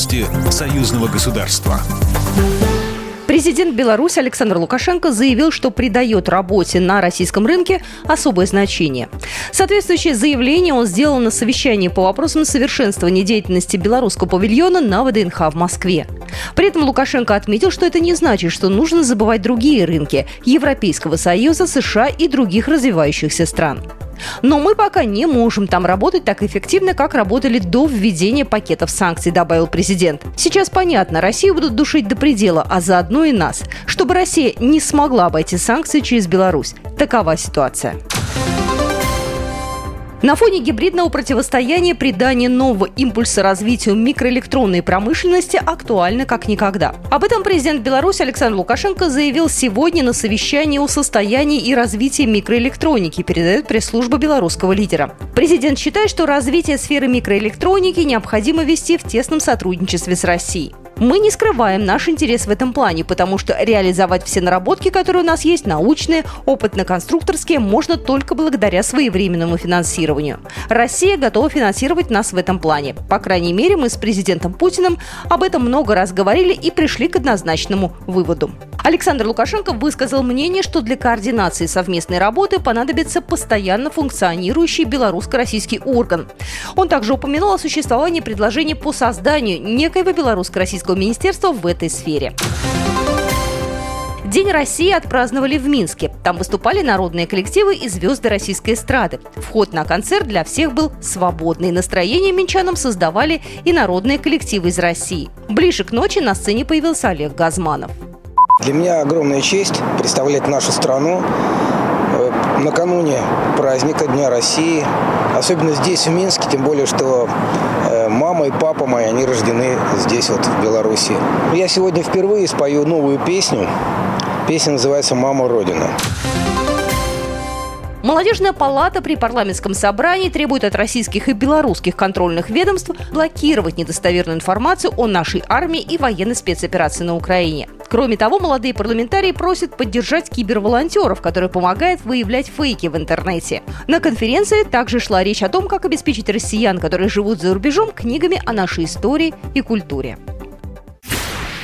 Новости союзного государства. Президент Беларуси Александр Лукашенко заявил, что придает работе на российском рынке особое значение. Соответствующее заявление он сделал на совещании по вопросам совершенствования деятельности белорусского павильона на ВДНХ в Москве. При этом Лукашенко отметил, что это не значит, что нужно забывать другие рынки – Европейского Союза, США и других развивающихся стран. Но мы пока не можем там работать так эффективно, как работали до введения пакетов санкций, добавил президент. Сейчас понятно, Россию будут душить до предела, а заодно и нас, чтобы Россия не смогла обойти санкции через Беларусь. Такова ситуация. На фоне гибридного противостояния придание нового импульса развитию микроэлектронной промышленности актуально как никогда. Об этом президент Беларуси Александр Лукашенко заявил сегодня на совещании о состоянии и развитии микроэлектроники, передает пресс-служба белорусского лидера. Президент считает, что развитие сферы микроэлектроники необходимо вести в тесном сотрудничестве с Россией. Мы не скрываем наш интерес в этом плане, потому что реализовать все наработки, которые у нас есть, научные, опытно-конструкторские, можно только благодаря своевременному финансированию. Россия готова финансировать нас в этом плане. По крайней мере, мы с президентом Путиным об этом много раз говорили и пришли к однозначному выводу. Александр Лукашенко высказал мнение, что для координации совместной работы понадобится постоянно функционирующий белорусско-российский орган. Он также упомянул о существовании предложений по созданию некоего белорусско-российского министерства в этой сфере. День России отпраздновали в Минске. Там выступали народные коллективы и звезды российской эстрады. Вход на концерт для всех был свободный. Настроение минчанам создавали и народные коллективы из России. Ближе к ночи на сцене появился Олег Газманов. Для меня огромная честь представлять нашу страну э, накануне праздника Дня России, особенно здесь, в Минске, тем более, что э, мама и папа мои, они рождены здесь, вот, в Беларуси. Я сегодня впервые спою новую песню. Песня называется «Мама Родина». Молодежная палата при парламентском собрании требует от российских и белорусских контрольных ведомств блокировать недостоверную информацию о нашей армии и военной спецоперации на Украине. Кроме того, молодые парламентарии просят поддержать киберволонтеров, которые помогают выявлять фейки в интернете. На конференции также шла речь о том, как обеспечить россиян, которые живут за рубежом, книгами о нашей истории и культуре.